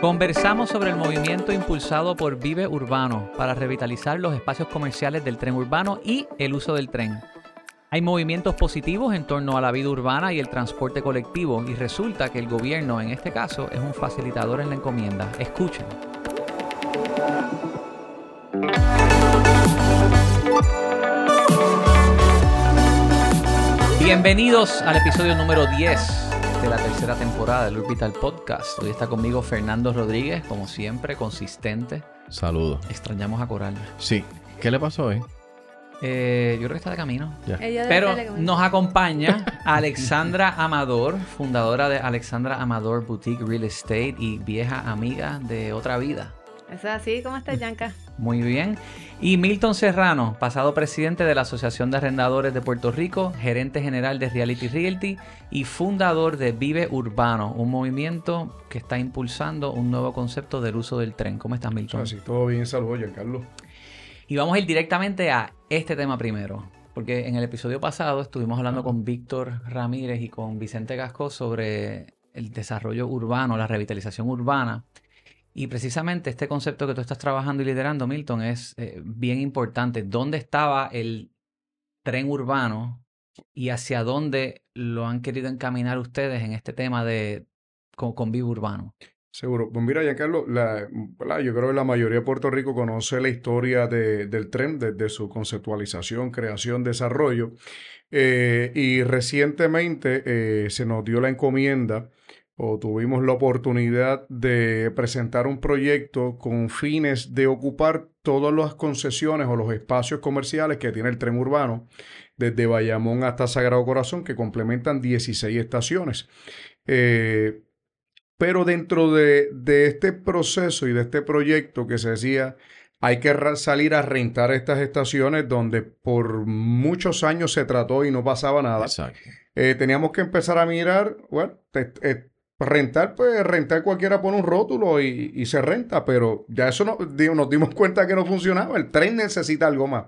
Conversamos sobre el movimiento impulsado por Vive Urbano para revitalizar los espacios comerciales del tren urbano y el uso del tren. Hay movimientos positivos en torno a la vida urbana y el transporte colectivo y resulta que el gobierno en este caso es un facilitador en la encomienda. Escuchen. Bienvenidos al episodio número 10 de la tercera temporada del Orbital Podcast. Hoy está conmigo Fernando Rodríguez, como siempre, consistente. Saludos. Extrañamos a Coral. Sí. ¿Qué le pasó hoy? Eh, yo creo que está de camino. Debe Pero estar de camino. nos acompaña Alexandra Amador, fundadora de Alexandra Amador Boutique Real Estate y vieja amiga de Otra Vida. Es así, ¿cómo estás, Yanka? Muy bien. Y Milton Serrano, pasado presidente de la Asociación de Arrendadores de Puerto Rico, gerente general de Reality Realty y fundador de Vive Urbano, un movimiento que está impulsando un nuevo concepto del uso del tren. ¿Cómo estás, Milton? Así, todo bien, saludos, Giancarlo. Y vamos a ir directamente a este tema primero. Porque en el episodio pasado estuvimos hablando con Víctor Ramírez y con Vicente Gasco sobre el desarrollo urbano, la revitalización urbana. Y precisamente este concepto que tú estás trabajando y liderando, Milton, es eh, bien importante. ¿Dónde estaba el tren urbano y hacia dónde lo han querido encaminar ustedes en este tema de con, con Vivo Urbano? Seguro. Pues mira, Giancarlo, la, ¿verdad? yo creo que la mayoría de Puerto Rico conoce la historia de- del tren desde su conceptualización, creación, desarrollo. Eh, y recientemente eh, se nos dio la encomienda o tuvimos la oportunidad de presentar un proyecto con fines de ocupar todas las concesiones o los espacios comerciales que tiene el tren urbano, desde Bayamón hasta Sagrado Corazón, que complementan 16 estaciones. Eh, pero dentro de, de este proceso y de este proyecto que se decía, hay que salir a rentar estas estaciones donde por muchos años se trató y no pasaba nada. Exacto. Eh, teníamos que empezar a mirar, bueno, te- eh, rentar, pues rentar cualquiera pone un rótulo y, y se renta, pero ya eso no, nos dimos cuenta que no funcionaba, el tren necesita algo más.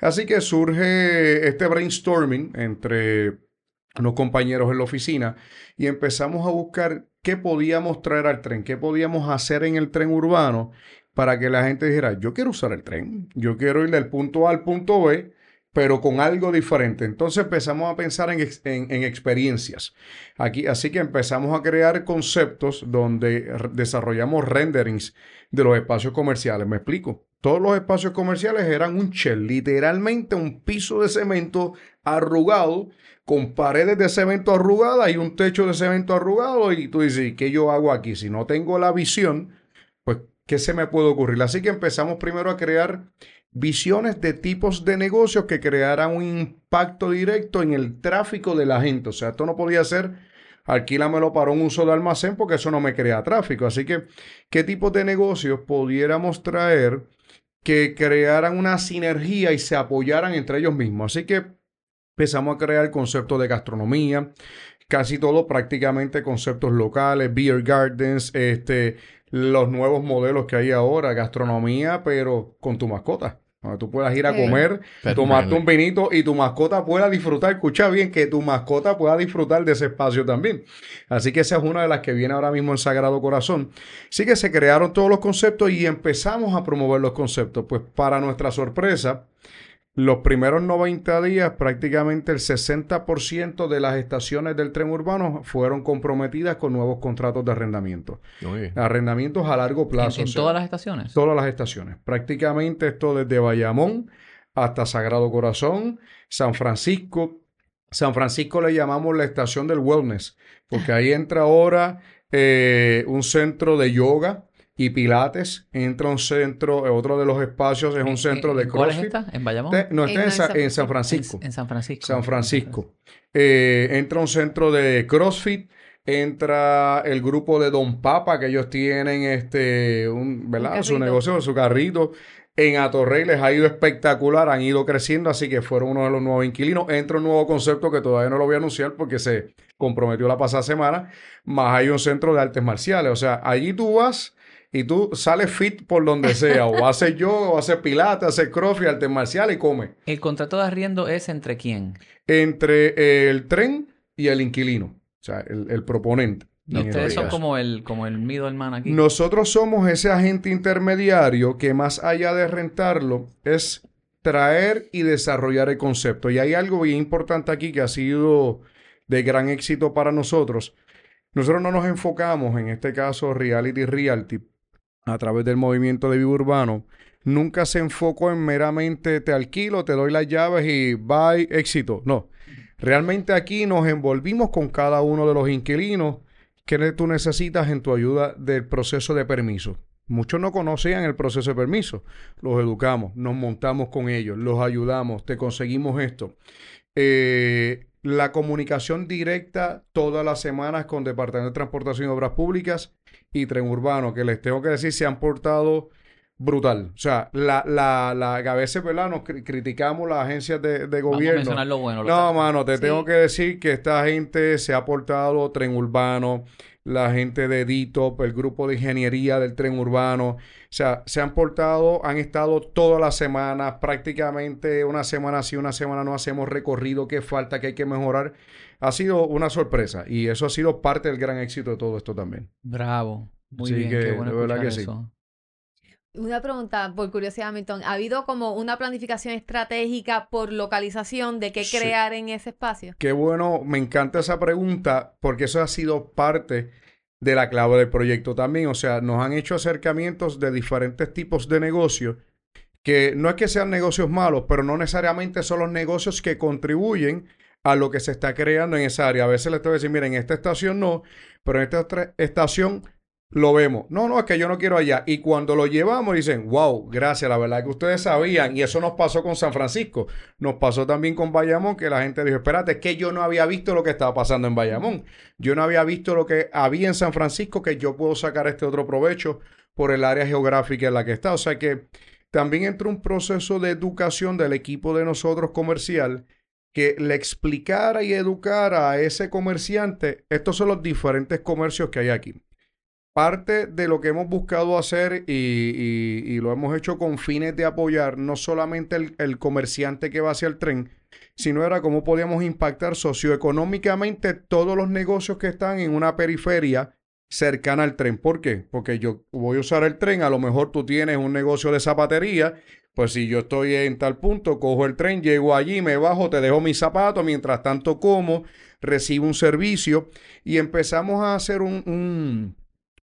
Así que surge este brainstorming entre unos compañeros en la oficina y empezamos a buscar qué podíamos traer al tren, qué podíamos hacer en el tren urbano para que la gente dijera, yo quiero usar el tren, yo quiero ir del punto A al punto B, pero con algo diferente. Entonces empezamos a pensar en, ex- en- en experiencias. Aquí, así que empezamos a crear conceptos donde desarrollamos renderings de los espacios comerciales. Me explico. Todos los espacios comerciales eran un shell, literalmente un piso de cemento arrugado, con paredes de cemento arrugadas y un techo de cemento arrugado. Y tú dices, ¿y ¿qué yo hago aquí? Si no tengo la visión, pues, ¿qué se me puede ocurrir? Así que empezamos primero a crear visiones de tipos de negocios que crearan un impacto directo en el tráfico de la gente. O sea, esto no podía ser alquílamelo para un uso de almacén porque eso no me crea tráfico. Así que, ¿qué tipos de negocios pudiéramos traer que crearan una sinergia y se apoyaran entre ellos mismos? Así que empezamos a crear conceptos de gastronomía, casi todo prácticamente conceptos locales, beer gardens, este, los nuevos modelos que hay ahora, gastronomía, pero con tu mascota. Donde tú puedas ir a Sí. comer, Perfecto. tomarte un vinito y tu mascota pueda disfrutar. Escucha bien, que tu mascota pueda disfrutar de ese espacio también. Así que esa es una de las que viene ahora mismo en Sagrado Corazón. Así que se crearon todos los conceptos y empezamos a promover los conceptos. Pues para nuestra sorpresa, los primeros 90 días, prácticamente el 60% de las estaciones del tren urbano fueron comprometidas con nuevos contratos de arrendamiento. Arrendamientos a largo ¿En, plazo. en o sea, todas las estaciones? todas las estaciones. Prácticamente esto desde Bayamón hasta Sagrado Corazón, San Francisco. San Francisco le llamamos la estación del wellness, porque ahí entra ahora eh, un centro de yoga y pilates, entra un centro, eh, otro de los espacios es un centro de ¿En ¿Cuál es CrossFit. esta? ¿En Bayamón? Te- No, está En en, Sa- San en San Francisco. En, en San Francisco. San Francisco. Eh, entra un centro de CrossFit, entra el grupo de Don Papa, que ellos tienen este, un, ¿verdad? Su negocio, su carrito. En Atorrey les ha ido espectacular, han ido creciendo, así que fueron uno de los nuevos inquilinos. Entra un nuevo concepto que todavía no lo voy a anunciar porque se comprometió la pasada semana, más hay un centro de artes marciales. O sea, allí tú vas y tú sales fit por donde sea, o haces yoga, o haces pilates, haces crossfit, artes marciales y comes. ¿El contrato de arriendo es entre quién? Entre el tren y el inquilino, o sea, el, el proponente. Y ustedes son como el, como el middleman aquí. Nosotros somos ese agente intermediario que más allá de rentarlo es traer y desarrollar el concepto. Y hay algo bien importante aquí que ha sido de gran éxito para nosotros. Nosotros no nos enfocamos, en este caso Reality Realty, a través del movimiento de vivo urbano. Nunca se enfocó en meramente te alquilo, te doy las llaves y bye, éxito. No. Realmente aquí nos envolvimos con cada uno de los inquilinos que tú necesitas en tu ayuda del proceso de permiso. Muchos no conocían el proceso de permiso. Los educamos, nos montamos con ellos, los ayudamos, te conseguimos esto. Eh, la comunicación directa todas las semanas con Departamento de Transportación y Obras Públicas y Tren Urbano, que les tengo que decir, se han portado brutal. O sea, la, la, la, que a veces, ¿verdad? Nos cri- criticamos las agencias de, de Vamos a gobierno. lo bueno. lo No, mano, te Sí. tengo que decir que esta gente se ha portado tren urbano, la gente de DITOP, el grupo de ingeniería del tren urbano, o sea, se han portado, han estado todas las semanas, prácticamente una semana sí, una semana no hacemos recorrido, qué falta, qué hay que mejorar. Ha sido una sorpresa y eso ha sido parte del gran éxito de todo esto también. Bravo. Muy bien, que qué bueno de verdad que sí. Una pregunta por curiosidad, Milton. ¿Ha habido como una planificación estratégica por localización de qué Sí. crear en ese espacio? Qué bueno, me encanta esa pregunta porque eso ha sido parte de la clave del proyecto también. O sea, nos han hecho acercamientos de diferentes tipos de negocios que no es que sean negocios malos, pero no necesariamente son los negocios que contribuyen a lo que se está creando en esa área. A veces les tengo que decir, miren, en esta estación no, pero en esta otra estación lo vemos. No, no, es que yo no quiero allá. Y cuando lo llevamos dicen, wow, gracias, la verdad que ustedes sabían. Y eso nos pasó con San Francisco. Nos pasó también con Bayamón, que la gente dijo, espérate, es que yo no había visto lo que estaba pasando en Bayamón. Yo no había visto lo que había en San Francisco, que yo puedo sacar este otro provecho por el área geográfica en la que está. O sea que también entró un proceso de educación del equipo de nosotros comercial que le explicara y educara a ese comerciante, estos son los diferentes comercios que hay aquí. Parte de lo que hemos buscado hacer y, lo hemos hecho con fines de apoyar no solamente el, comerciante que va hacia el tren, sino era cómo podíamos impactar socioeconómicamente todos los negocios que están en una periferia cercana al tren. ¿Por qué? Porque yo voy a usar el tren, a lo mejor tú tienes un negocio de zapatería, pues si yo estoy en tal punto, cojo el tren, llego allí, me bajo, te dejo mis zapatos, mientras tanto como, recibo un servicio y empezamos a hacer un-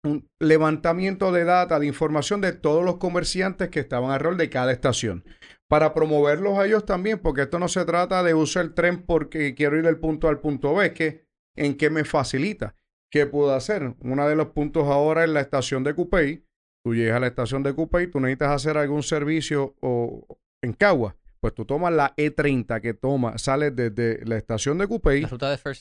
un levantamiento de data, de información de todos los comerciantes que estaban alrededor de cada estación. Para promoverlos a ellos también, porque esto no se trata de usar el tren porque quiero ir del punto A al punto B, es que en qué me facilita. ¿Qué puedo hacer? Uno de los puntos ahora es la estación de Cupey. Tú llegas a la estación de Cupey, tú necesitas hacer algún servicio o, en Cagua. Pues tú tomas la E30 que toma, sale desde la estación de Cupey,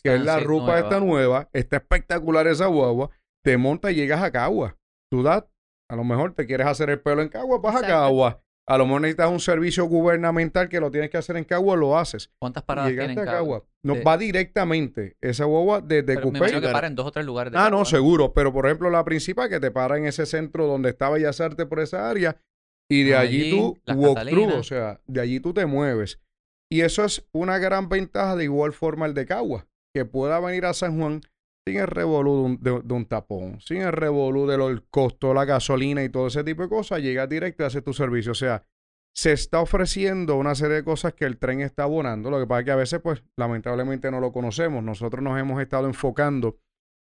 que es la ruta nueva. esta nueva, está espectacular esa guagua, te montas y llegas a Cagua. Tú das, a lo mejor te quieres hacer el pelo en Cagua, vas a. Cagua. A lo mejor necesitas un servicio gubernamental que lo tienes que hacer en Cagua, lo haces. ¿Cuántas paradas Llegaste tienen a Cagua? No, Sí. va directamente esa guagua desde Pero me Cupey. imagino que para en dos o tres lugares de Ah, no, seguro. Pero por ejemplo, la principal que te para en ese centro donde está Bellas Artes por esa área. Y de allí, Allí, tú walk through, o sea, de allí tú te mueves. Y eso es una gran ventaja de igual forma el de Cagua, que pueda venir a San Juan sin el revolú de un, de- de un tapón, sin el revolú del costo de la gasolina y todo ese tipo de cosas, llegas directo y haces tu servicio. O sea, se está ofreciendo una serie de cosas que el tren está abonando. Lo que pasa es que a veces, pues, lamentablemente no lo conocemos. Nosotros nos hemos estado enfocando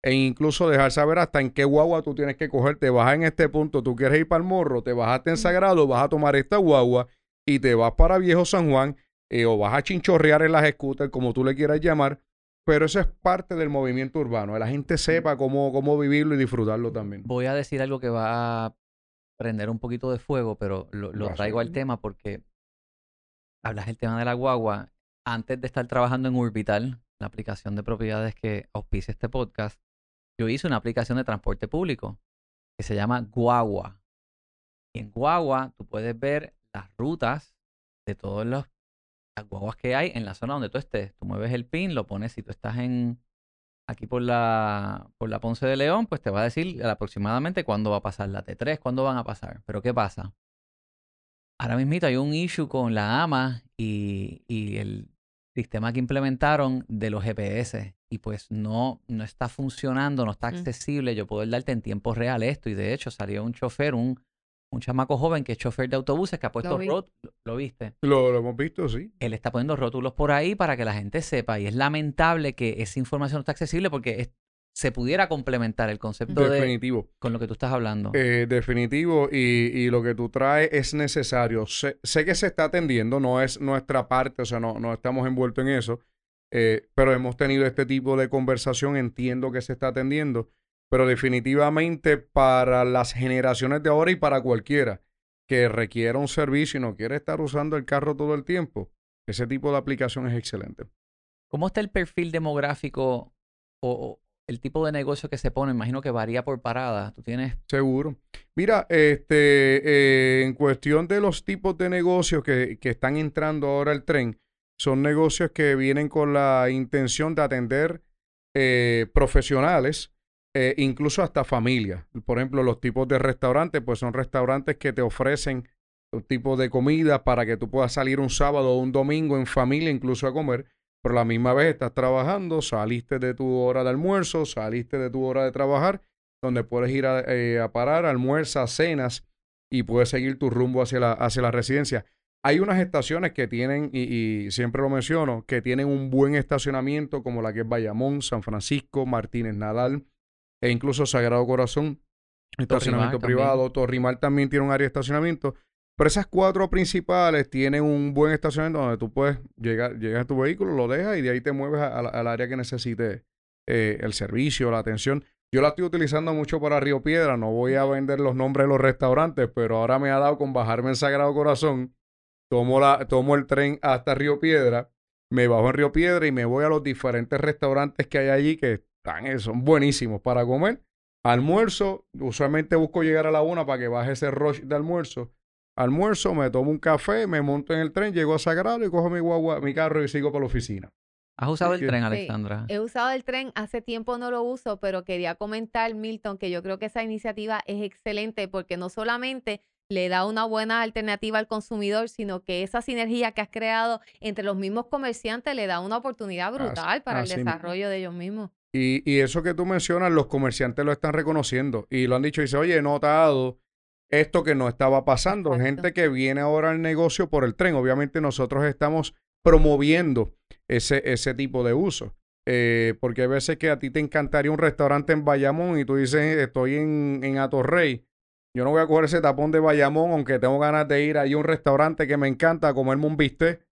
e incluso dejar saber hasta en qué guagua tú tienes que coger. Te bajas en este punto, tú quieres ir para el morro, te bajaste en Sagrado, vas a tomar esta guagua y te vas para Viejo San Juan eh, o vas a chinchorrear en las scooters, como tú le quieras llamar. Pero eso es parte del movimiento urbano, que la gente sepa cómo, cómo vivirlo y disfrutarlo también. Voy a decir algo que va a prender un poquito de fuego, pero lo, lo traigo al tema porque hablas del tema de la guagua. Antes de estar trabajando en Urbital, la aplicación de propiedades que auspicia este podcast, yo hice una aplicación de transporte público que se llama Guagua. Y en Guagua tú puedes ver las rutas de todas las las guaguas que hay en la zona donde tú estés. Tú mueves el pin, lo pones, si tú estás en aquí por la por la Ponce de León, pues te va a decir aproximadamente cuándo va a pasar la T3, cuándo van a pasar. Pero ¿qué pasa? Ahora mismito hay un issue con la AMA y, y el sistema que implementaron de los GPS. y pues no, no está funcionando, no está Mm. accesible, yo puedo darte en tiempo real esto. Y de hecho salió un chofer, un, un chamaco joven que es chofer de autobuses que ha puesto rótulos, ¿lo viste? Lo, lo hemos visto, sí. Él está poniendo rótulos por ahí para que la gente sepa y es lamentable que esa información no está accesible porque es- se pudiera complementar el concepto de Definitivo. con lo que tú estás hablando. Eh, definitivo. Y, y lo que tú traes es necesario. Sé, sé que se está atendiendo, no es nuestra parte, o sea, no, no estamos envueltos en eso. eh, pero hemos tenido este tipo de conversación, entiendo que se está atendiendo. Pero definitivamente para las generaciones de ahora y para cualquiera que requiera un servicio y no quiere estar usando el carro todo el tiempo, ese tipo de aplicación es excelente. ¿Cómo está el perfil demográfico o, el tipo de negocio que se pone? Imagino que varía por parada. Tú tienes Seguro. Mira, este, eh, en cuestión de los tipos de negocios que, que están entrando ahora al tren, son negocios que vienen con la intención de atender eh, profesionales, eh, incluso hasta familias. Por ejemplo, los tipos de restaurantes, pues son restaurantes que te ofrecen un tipo de comida para que tú puedas salir un sábado o un domingo en familia, incluso a comer, pero la misma vez estás trabajando, saliste de tu hora de almuerzo, saliste de tu hora de trabajar, donde puedes ir a, eh, parar, almuerzas, cenas y puedes seguir tu rumbo hacia la, hacia residencia. Hay unas estaciones que tienen, y, y siempre lo menciono, que tienen un buen estacionamiento, como la que es Bayamón, San Francisco, Martínez Nadal e incluso Sagrado Corazón, estacionamiento también. privado. Torrimal también tiene un área de estacionamiento. Pero esas cuatro principales tienen un buen estacionamiento donde tú puedes llegar, llegas a tu vehículo, lo dejas y de ahí te mueves al área que necesite eh, el servicio, la atención. Yo la estoy utilizando mucho para Río Piedra. No voy a vender los nombres de los restaurantes, pero ahora me ha dado con bajarme en Sagrado Corazón. Tomo, la, tomo el tren hasta Río Piedra, me bajo en Río Piedra y me voy a los diferentes restaurantes que hay allí que están, son buenísimos para comer. Almuerzo, usualmente busco llegar a la una para que baje ese rush de almuerzo. Almuerzo, me tomo un café, me monto en el tren, llego a Sagrado y cojo mi guagua, mi carro y sigo para la oficina. ¿Has usado el tren, Sí. Alexandra? He usado el tren, hace tiempo no lo uso, pero quería comentar, Milton, que yo creo que esa iniciativa es excelente porque no solamente le da una buena alternativa al consumidor, sino que esa sinergia que has creado entre los mismos comerciantes le da una oportunidad Así- brutal para el mismo. desarrollo de ellos mismos. Y, y eso que tú mencionas, los comerciantes lo están reconociendo y lo han dicho. Dice, oye, he notado esto que no estaba pasando. Exacto. Gente que viene ahora al negocio por el tren. Obviamente nosotros estamos promoviendo ese, ese tipo de uso. Eh, porque hay veces que a ti te encantaría un restaurante en Bayamón y tú dices, estoy en, en Atorrey. Yo no voy a coger ese tapón de Bayamón, aunque tengo ganas de ir ahí a un restaurante que me encanta a comerme un bistec.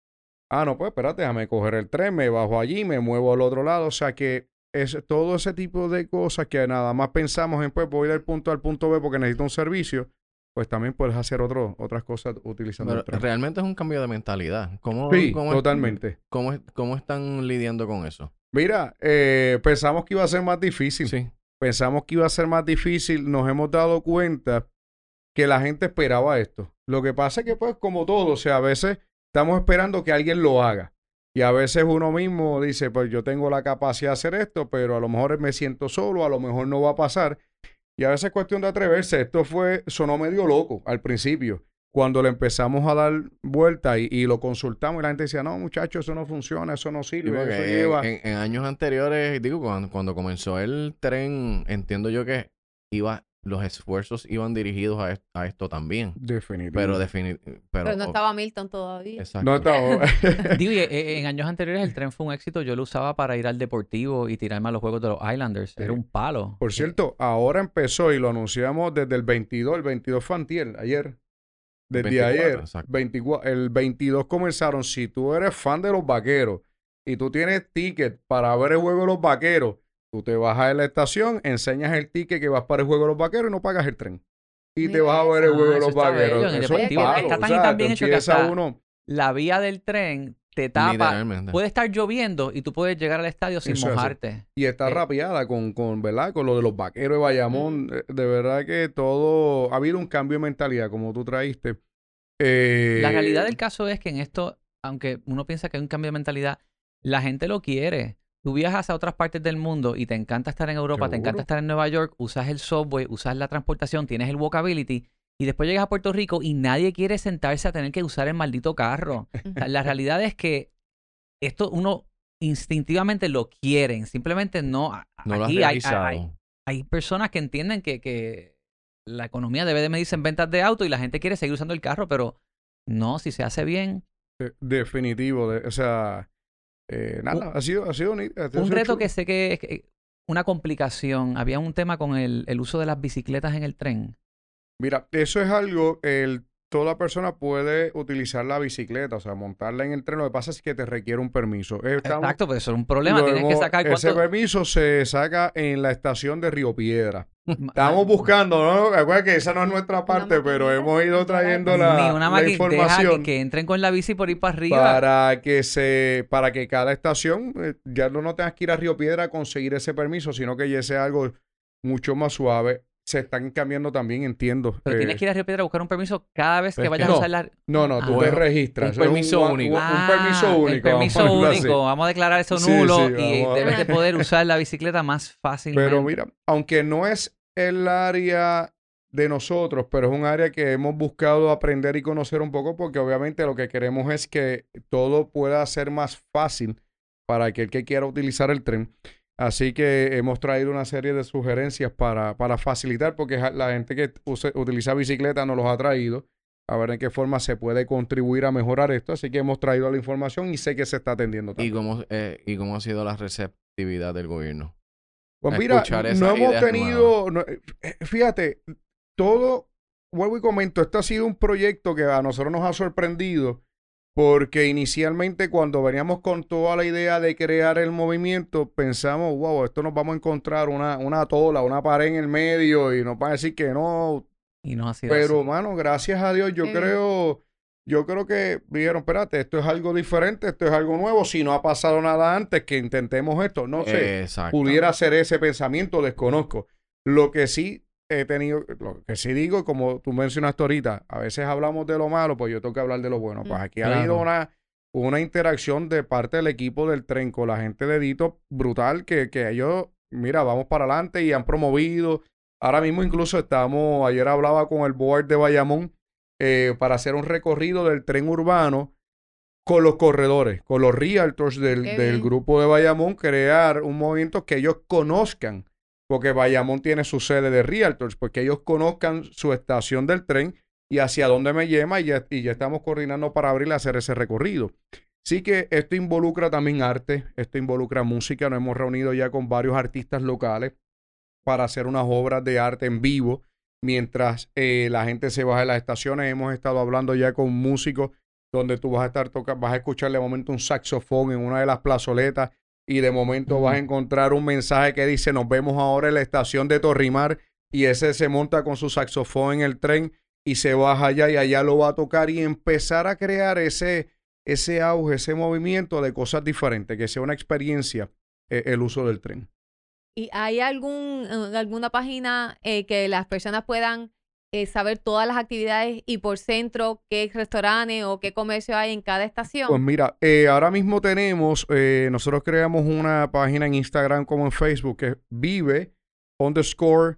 Ah, no, pues espérate, déjame coger el tren, me bajo allí, me muevo al otro lado. O sea que es todo ese tipo de cosas que nada más pensamos en, pues voy del punto A al punto B porque necesito un servicio, pues también puedes hacer otro, otras cosas utilizando Pero el tren. realmente es un cambio de mentalidad. ¿Cómo, Sí, cómo es- totalmente. ¿cómo, cómo están lidiando con eso? Mira, eh, pensamos que iba a ser más difícil. Sí. Pensamos que iba a ser más difícil. Nos hemos dado cuenta que la gente esperaba esto. Lo que pasa es que, pues, como todo, o sea, a veces estamos esperando que alguien lo haga. Y a veces uno mismo dice, pues yo tengo la capacidad de hacer esto, pero a lo mejor me siento solo, a lo mejor no va a pasar. Y a veces es cuestión de atreverse. Esto fue, sonó medio loco al principio. Cuando le empezamos a dar vuelta y, y lo consultamos y la gente decía, no, muchachos, eso no funciona, eso no sirve, eso en, lleva... en- en años anteriores, digo, cuando, cuando comenzó el tren, entiendo yo que iba, los esfuerzos iban dirigidos a, est- a esto también. Definitivo. Pero definitivamente. Pero, Pero no estaba Milton todavía. Exacto. No estaba. Digo, y, eh, en años anteriores el tren fue un éxito. Yo lo usaba para ir al deportivo y tirarme a los juegos de los Islanders. Era un palo. Por cierto, ahora empezó y lo anunciamos desde el 22. El 22 fue antier, ayer. Desde 24, ayer. exacto. 24, el 22 comenzaron. Si tú eres fan de los vaqueros y tú tienes ticket para ver el juego de los vaqueros, tú te bajas de la estación, enseñas el ticket que vas para el juego de los vaqueros y no pagas el tren. Y te vas a ver el juego Ah, de los está vaqueros. bello, en el Eso es un deportivo. palo, Está tan o y sea, tan bien hecho que hasta- uno. La vía del tren te tapa. Puede estar lloviendo y tú puedes llegar al estadio sin Eso mojarte. Y está Eh, rapeada con, con, ¿verdad? Con lo de los vaqueros de Bayamón. Eh, De verdad que todo... Ha habido un cambio de mentalidad, como tú traíste. Eh, La realidad del caso es que en esto, aunque uno piensa que hay un cambio de mentalidad, la gente lo quiere. Tú viajas a otras partes del mundo y te encanta estar en Europa, te encanta estar en Nueva York, usas el subway, usas la transportación, tienes el walkability y después llegas a Puerto Rico y nadie quiere sentarse a tener que usar el maldito carro. O sea, la realidad es que esto uno instintivamente lo quieren, simplemente no. No lo has hay, hay- realizado. hay- hay personas que entienden que, que la economía debe de medirse en ventas de auto y la gente quiere seguir usando el carro, pero no, si se hace bien. De- definitivo. de- o sea, eh, nada, ha sido, ha sido, ha sido Un reto chulo. que sé que es que- una complicación. Había un tema con el, el uso de las bicicletas en el tren. Mira, eso es algo, el, toda persona puede utilizar la bicicleta, o sea, montarla en el tren. Lo que pasa es que te requiere un permiso. Estamos- Exacto, pues eso es un problema. Tienes que sacar Ese cuánto... permiso se saca en la estación de Río Piedra. Estamos buscando, ¿no? Acuérdate que esa no es nuestra parte, pero hemos ido trayendo Ni la, una la información que, que entren con la bici por ir para arriba. para que se, para que cada estación eh, ya no, no tengas que ir a Río Piedra a conseguir ese permiso, sino que ya sea algo mucho más suave. Se están cambiando también, entiendo. Pero eh, tienes que ir a Río Piedra a buscar un permiso cada vez que Pero es vayas que a usar la... No, no, tú Ah. te Un- registras. un permiso un, único. Un, un Ah, permiso único. El permiso vamos único. Vamos a declarar eso nulo sí, y a- debes de poder usar la bicicleta más fácilmente. Pero mira, aunque no es el área de nosotros, pero es un área que hemos buscado aprender y conocer un poco porque obviamente lo que queremos es que todo pueda ser más fácil para aquel que quiera utilizar el tren. Así que hemos traído una serie de sugerencias para, para facilitar porque la gente que use- utiliza bicicleta nos los ha traído a ver en qué forma se puede contribuir a mejorar esto. Así que hemos traído la información y sé que se está atendiendo ¿Y cómo, eh, ¿Y cómo ha sido la receptividad del gobierno? Pues mira, no hemos tenido, no, eh, fíjate, todo, vuelvo y comento, esto ha sido un proyecto que a nosotros nos ha sorprendido porque inicialmente cuando veníamos con toda la idea de crear el movimiento, pensamos, wow, esto nos vamos a encontrar una, una tola, una pared en el medio y nos van a decir que no, Y no ha sido pero así. mano, gracias a Dios, yo creo, yo creo que dijeron, espérate, esto es algo diferente, esto es algo nuevo, si no ha pasado nada antes, que intentemos esto, no sé pudiera ser ese pensamiento, desconozco. Lo que sí he tenido, lo que sí digo, como tú mencionaste ahorita, a veces hablamos de lo malo, pues yo tengo que hablar de lo bueno. Pues Mm. aquí ha habido una, una interacción de parte del equipo del tren con la gente de Dito brutal, que, que ellos, mira, vamos para adelante y han promovido. Ahora mismo incluso estamos, ayer hablaba con el board de Bayamón eh, para hacer un recorrido del tren urbano con los corredores, con los realtors del, del grupo de Bayamón, crear un movimiento que ellos conozcan, porque Bayamón tiene su sede de realtors, porque ellos conozcan su estación del tren y hacia dónde me lleva y ya, y ya estamos coordinando para abrir y hacer ese recorrido. Sí que esto involucra también arte, esto involucra música, nos hemos reunido ya con varios artistas locales para hacer unas obras de arte en vivo mientras eh, la gente se baja de las estaciones. Hemos estado hablando ya con músicos donde tú vas a estar tocando, vas a escuchar de momento un saxofón en una de las plazoletas y de momento vas a encontrar un mensaje que dice nos vemos ahora en la estación de Torrimar y ese se monta con su saxofón en el tren y se baja allá y allá lo va a tocar y empezar a crear ese, ese auge, ese movimiento de cosas diferentes, que sea una experiencia eh, el uso del tren. ¿Y hay algún, eh, alguna página eh, que las personas puedan eh, saber todas las actividades y por centro qué restaurantes o qué comercio hay en cada estación? Pues mira, eh, ahora mismo tenemos, eh, nosotros creamos una página en Instagram como en Facebook que es vive underscore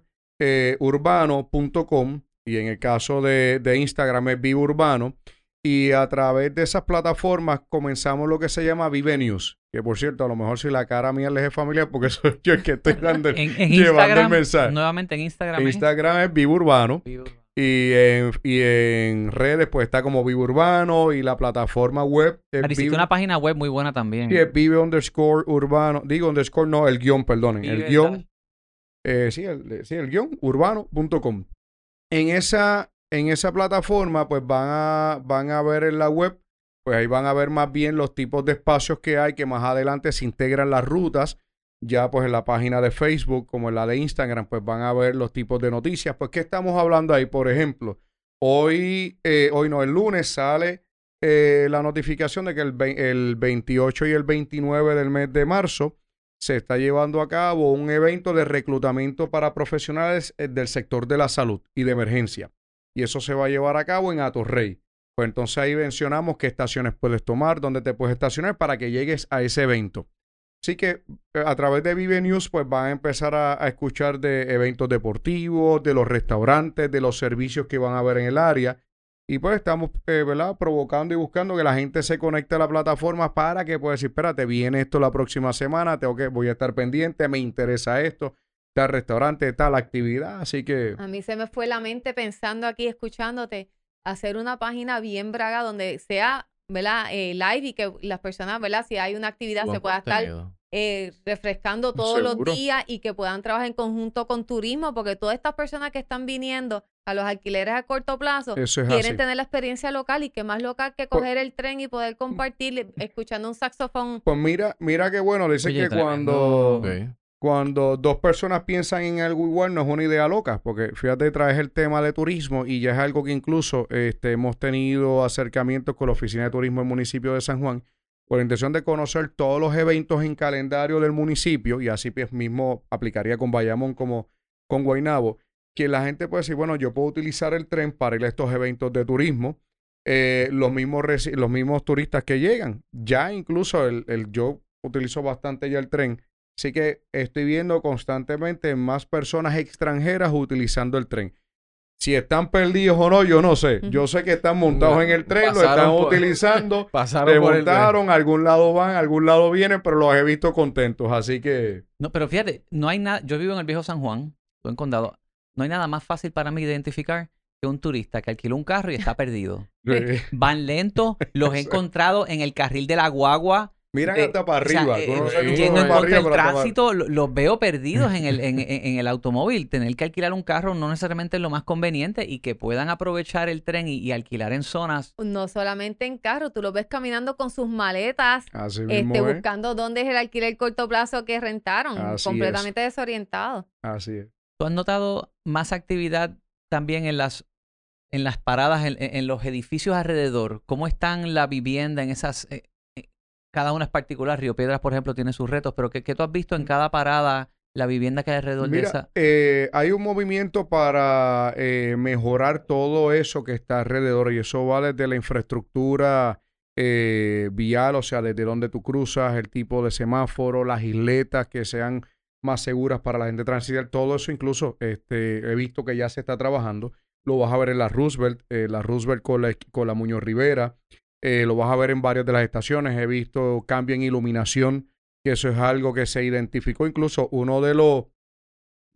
urbano.com y en el caso de, de Instagram es vive urbano y a través de esas plataformas comenzamos lo que se llama Vive News, que por cierto, a lo mejor si la cara mía les es familiar porque soy yo el que estoy dando el- En, en llevando el mensaje. nuevamente en Instagram. ¿eh? Instagram es Vive Urbano y en, y en redes pues está como Vive Urbano y la plataforma web hiciste una página web muy buena también. Sí, es vive underscore urbano. Digo underscore, no, el guion, perdonen. el guion. eh, sí, el, sí, el guion urbano.com. En esa, en esa plataforma, pues van a, van a ver en la web, pues ahí van a ver más bien los tipos de espacios que hay, que más adelante se integran las rutas. Ya pues en la página de Facebook, como en la de Instagram, pues van a ver los tipos de noticias. Pues, ¿qué estamos hablando ahí? Por ejemplo, hoy, eh, hoy no, el lunes sale eh, la notificación de que el, el 28 y el 29 del mes de marzo se está llevando a cabo un evento de reclutamiento para profesionales eh, del sector de la salud y de emergencia. Y eso se va a llevar a cabo en Atorrey. Pues entonces ahí mencionamos qué estaciones puedes tomar, dónde te puedes estacionar para que llegues a ese evento. Así que eh, a través de Vive News, pues van a empezar a, escuchar de eventos deportivos, de los restaurantes, de los servicios que van a haber en el área. Y pues estamos, eh, ¿verdad? Provocando y buscando que la gente se conecte a la plataforma para que pueda decir, espérate, viene esto la próxima semana, tengo que, voy a estar pendiente, me interesa esto, tal restaurante, tal actividad, así que... A mí se me fue la mente pensando aquí, escuchándote, hacer una página bien braga donde sea, ¿verdad? Eh, live y que las personas, ¿verdad? Si hay una actividad Buen se pueda estar eh, refrescando todos los días y que puedan trabajar en conjunto con turismo, porque todas estas personas que están viniendo a los alquileres a corto plazo es quieren así. tener la experiencia local y que más local que Pues- coger el tren y poder compartir escuchando un saxofón. Pues mira, mira qué bueno, dice Oye, que tremendo. cuando. Cuando dos personas piensan en algo igual no es una idea loca, porque fíjate, traes el tema de turismo y ya es algo que incluso este, hemos tenido acercamientos con la Oficina de Turismo del municipio de San Juan con la intención de conocer todos los eventos en calendario del municipio y así pues mismo aplicaría con Bayamón como con Guaynabo, que la gente puede decir, bueno, yo puedo utilizar el tren para ir a estos eventos de turismo, eh, los, mismos los mismos turistas que llegan, ya incluso el, el- yo utilizo bastante ya el tren, así que estoy viendo constantemente más personas extranjeras utilizando el tren. Si están perdidos o no, yo no sé. Yo sé que están montados en el tren, lo Pasaron están por- utilizando. Pasaron montaron, a algún lado van, a algún lado vienen, pero los he visto contentos. Así que No, pero fíjate, no hay nada. Yo vivo en el viejo San Juan, estoy en condado. No hay nada más fácil para mí identificar que un turista que alquiló un carro y está perdido. Van lentos, los he encontrado en el carril de la guagua. Miran eh, hasta para o sea, arriba. eh, Tú no eh, yendo en contra del arriba, tránsito, lo- los veo perdidos en el, en, en- en el automóvil. Tener que alquilar un carro no necesariamente es lo más conveniente y que puedan aprovechar el tren y, y alquilar en zonas. No solamente en carro, tú los ves caminando con sus maletas, Así este, mismo es. buscando dónde es el alquiler corto plazo que rentaron, Así es. completamente desorientados. Así es. ¿Tú has notado más actividad también en las, en las paradas, en, en- en los edificios alrededor? ¿Cómo están la vivienda en esas... cada una es particular. Río Piedras, por ejemplo, tiene sus retos, pero ¿qué, qué tú has visto en cada parada, la vivienda que hay alrededor de Mira, esa? eh, hay un movimiento para eh, mejorar todo eso que está alrededor y eso va desde la infraestructura eh, vial, o sea, desde donde tú cruzas, el tipo de semáforo, las isletas que sean más seguras para la gente transitar, todo eso incluso este, he visto que ya se está trabajando. Lo vas a ver en la Roosevelt, la Roosevelt con la, con la Muñoz Rivera, eh, lo vas a ver en varias de las estaciones. He visto cambio en iluminación, que eso es algo que se identificó. Incluso uno de los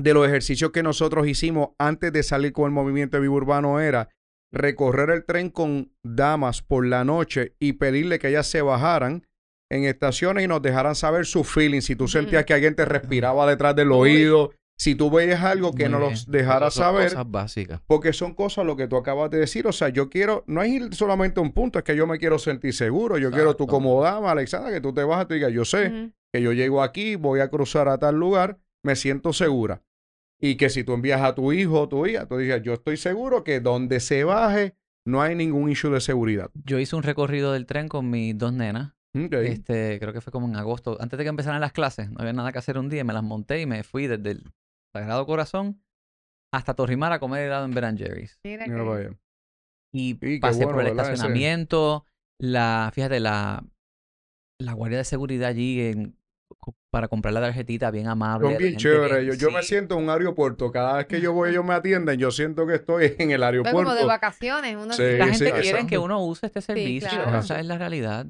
de los ejercicios que nosotros hicimos antes de salir con el movimiento de Vivo Urbano era recorrer el tren con damas por la noche y pedirle que ellas se bajaran en estaciones y nos dejaran saber su feeling. Si tú sentías que alguien te respiraba detrás del oído, si tú veías algo que Muy nos bien. los dejaras Son saber. Cosas básicas. Porque son cosas lo que tú acabas de decir. O sea, yo quiero, no es ir solamente a un punto, es que yo me quiero sentir seguro. Yo quiero tú como dama, Alexandra, que tú te vas y te digas, yo sé que yo llego aquí, voy a cruzar a tal lugar, me siento segura. Y que si tú envías a tu hijo o tu hija, tú digas, yo estoy seguro que donde se baje no hay ningún issue de seguridad. Yo hice un recorrido del tren con mis dos nenas. Este, creo que fue como en agosto, antes de que empezaran las clases. No había nada que hacer un día, me las monté y me fui desde el Sagrado Corazón hasta Torrimar a comer helado en Ben Jerry's. Mira que-. Y pasé bueno, por el ¿verdad? Ese- estacionamiento, la, fíjate, la, la guardia de seguridad allí en- para comprar la tarjetita, bien amable. Son bien bien- Yo, yo me siento en un aeropuerto. Cada vez que yo voy, ellos me atienden. Yo siento que estoy en el aeropuerto. como de vacaciones. Uno Sí, La sí, gente quiere que uno use este servicio, claro. esa es la realidad.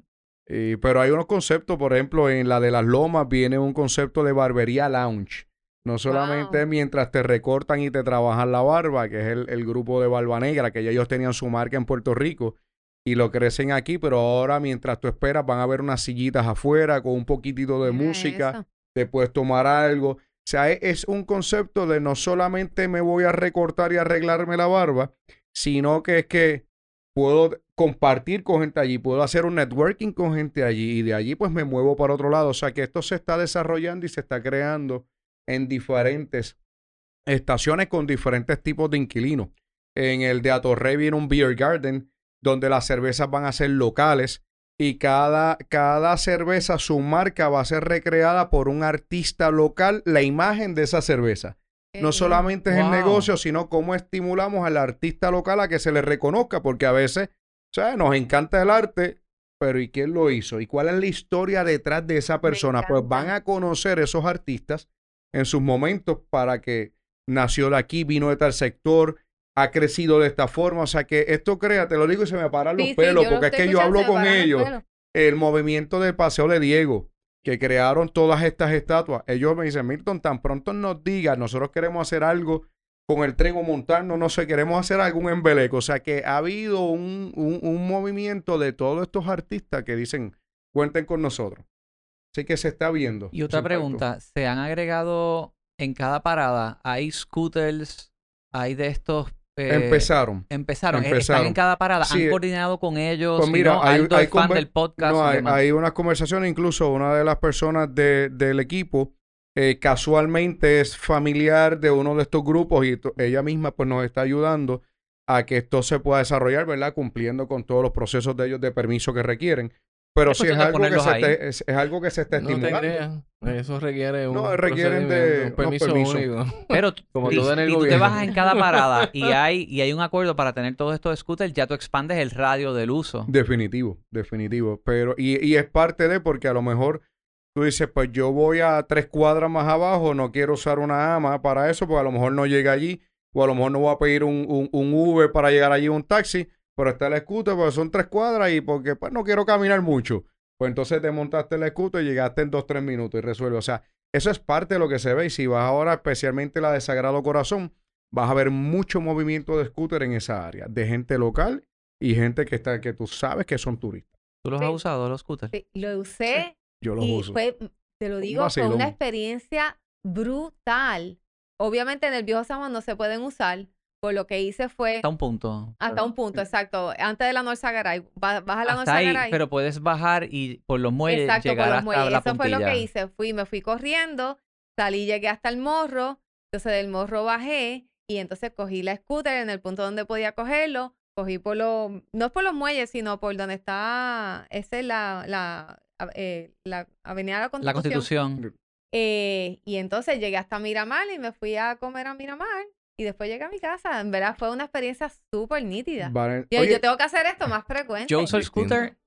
Y- pero hay unos conceptos, por ejemplo, en la de las lomas viene un concepto de barbería lounge. No solamente Wow. mientras te recortan y te trabajan la barba, que es el, el grupo de Barba Negra, que ya ellos tenían su marca en Puerto Rico y lo crecen aquí, pero ahora mientras tú esperas van a ver unas sillitas afuera con un poquitito de música, eso. te puedes tomar algo. O sea, e- es un concepto de no solamente me voy a recortar y arreglarme la barba, sino que es que puedo compartir con gente allí, puedo hacer un networking con gente allí y de allí pues me muevo para otro lado. O sea que esto se está desarrollando y se está creando en diferentes estaciones con diferentes tipos de inquilinos. En el de Atorrey viene un beer garden donde las cervezas van a ser locales y cada, cada cerveza, su marca va a ser recreada por un artista local, la imagen de esa cerveza. No solamente es el negocio, sino cómo estimulamos al artista local a que se le reconozca, porque a veces, ¿sabes? Nos encanta el arte, pero ¿y quién lo hizo? ¿Y cuál es la historia detrás de esa persona? Pues van a conocer esos artistas en sus momentos para que nació de aquí, vino de tal sector, ha crecido de esta forma. O sea que esto crea, te lo digo y se me paran los Sí, pelos, porque es que yo hablo con ellos. El movimiento del Paseo de Diego, que crearon todas estas estatuas. Ellos me dicen, Milton, tan pronto nos digas, nosotros queremos hacer algo con el tren o montarnos, no sé, queremos hacer algún embeleco. O sea que ha habido un, un- un movimiento de todos estos artistas que dicen, cuenten con nosotros. Así que se está viendo. Y otra impacto. pregunta, ¿se han agregado en cada parada, hay scooters, hay de estos... eh, Empezaron. Empezaron, eh, están en cada parada, Sí, han coordinado con ellos, pues mira, no, hay- hay fan del podcast. No, hay, unas conversaciones, incluso una de las personas de- del equipo eh, casualmente es familiar de uno de estos grupos y ella misma pues nos está ayudando a que esto se pueda desarrollar, ¿verdad? Cumpliendo con todos los procesos de ellos de permiso que requieren. Pero Es sí es algo, que se esté- es, es algo que se está No te estimulando. creas. Eso requiere un No, requieren de permiso único. Pero Como si, todo en el tú te bajas en cada parada y hay, y hay un acuerdo para tener todos estos scooters, ya tú expandes el radio del uso. Definitivo, definitivo. Pero, y, y es parte de porque a lo mejor tú dices, pues yo voy a tres cuadras más abajo, no quiero usar una AMA para eso, porque a lo mejor no llega allí, o a lo mejor no voy a pedir un, un, un Uber para llegar allí, un taxi, pero está el scooter, porque son tres cuadras y porque pues no quiero caminar mucho. Pues entonces te montaste el scooter y llegaste en dos, tres minutos y resuelve. O sea, eso es parte de lo que se ve. Y si vas ahora, especialmente la de Sagrado Corazón, vas a ver mucho movimiento de scooter en esa área, de gente local y gente que está, que tú sabes que son turistas. ¿Tú los Sí. has usado, los scooters? Sí, lo usé Yo los y uso. fue, te lo digo, fue una experiencia brutal. Obviamente en el viejo San Juan no se pueden usar, por lo que hice fue Hasta un punto. hasta pero- un punto, exacto, antes de la Norzagaray, ba- baja la Hasta ahí, Norzagaray. pero puedes bajar y por los muelles Exacto, por llegar los hasta muelles. la Eso fue lo que hice. Fui, me fui corriendo, salí, llegué hasta el morro, entonces del morro bajé y entonces cogí la scooter en el punto donde podía cogerlo, cogí por los, no es por los muelles, sino por donde está, esa es la, la, eh, la Avenida de la Constitución. La Constitución. Eh, y entonces llegué hasta Miramar y me fui a comer a Miramar y después llegué a mi casa. En verdad fue una experiencia súper nítida. Vale. Yo, Oye, yo tengo que hacer esto más frecuente. Yo uso el scooter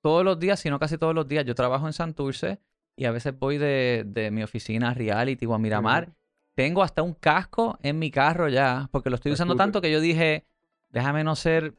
todos los días, si no casi todos los días. Yo trabajo en Santurce y a veces voy de, de mi oficina a Reality o a Miramar. Tengo hasta un casco en mi carro ya, porque lo estoy El usando scooter. tanto que yo dije, déjame no ser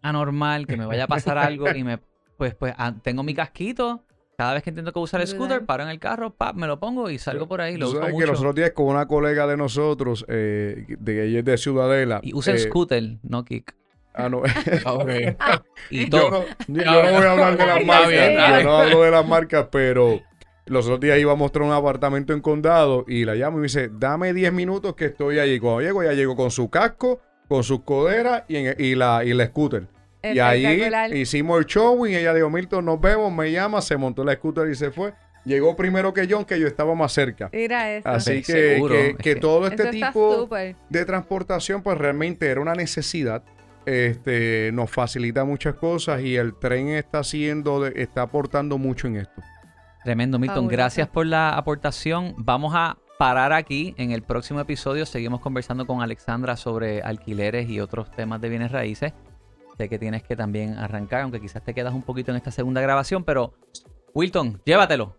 anormal, que me vaya a pasar algo y me, pues, pues, ah, tengo mi casquito. Cada vez que intento que usar el scooter, paro en el carro, pap, me lo pongo y salgo por ahí. Lo uso sabes mucho. que los otros días con una colega de nosotros, eh, de ella es de Ciudadela. Y usa el eh, scooter, no kick. Ah, no. Ah, ok. Y yo, todo. no, yo no voy a hablar de las marcas. yo no hablo de las marcas, pero los otros días iba a mostrar un apartamento en condado y la llamo y me dice, dame 10 minutos que estoy allí. Cuando llego, ya llego con su casco, con sus coderas y, en- y la, y la scooter. Y ahí hicimos el show y ella dijo, Milton, nos vemos, me llama, se montó la scooter y se fue. Llegó primero que John, que yo estaba más cerca. Mira eso. Así Sí, que, que, todo este tipo de transportación, pues realmente era una necesidad. Este, nos facilita muchas cosas y el tren está haciendo, está aportando mucho en esto. Tremendo, Milton. Fabuloso. Gracias por la aportación. Vamos a parar aquí. En el próximo episodio seguimos conversando con Alexandra sobre alquileres y otros temas de bienes raíces. Sé que tienes que también arrancar, aunque quizás te quedas un poquito en esta segunda grabación, pero Wilton, llévatelo.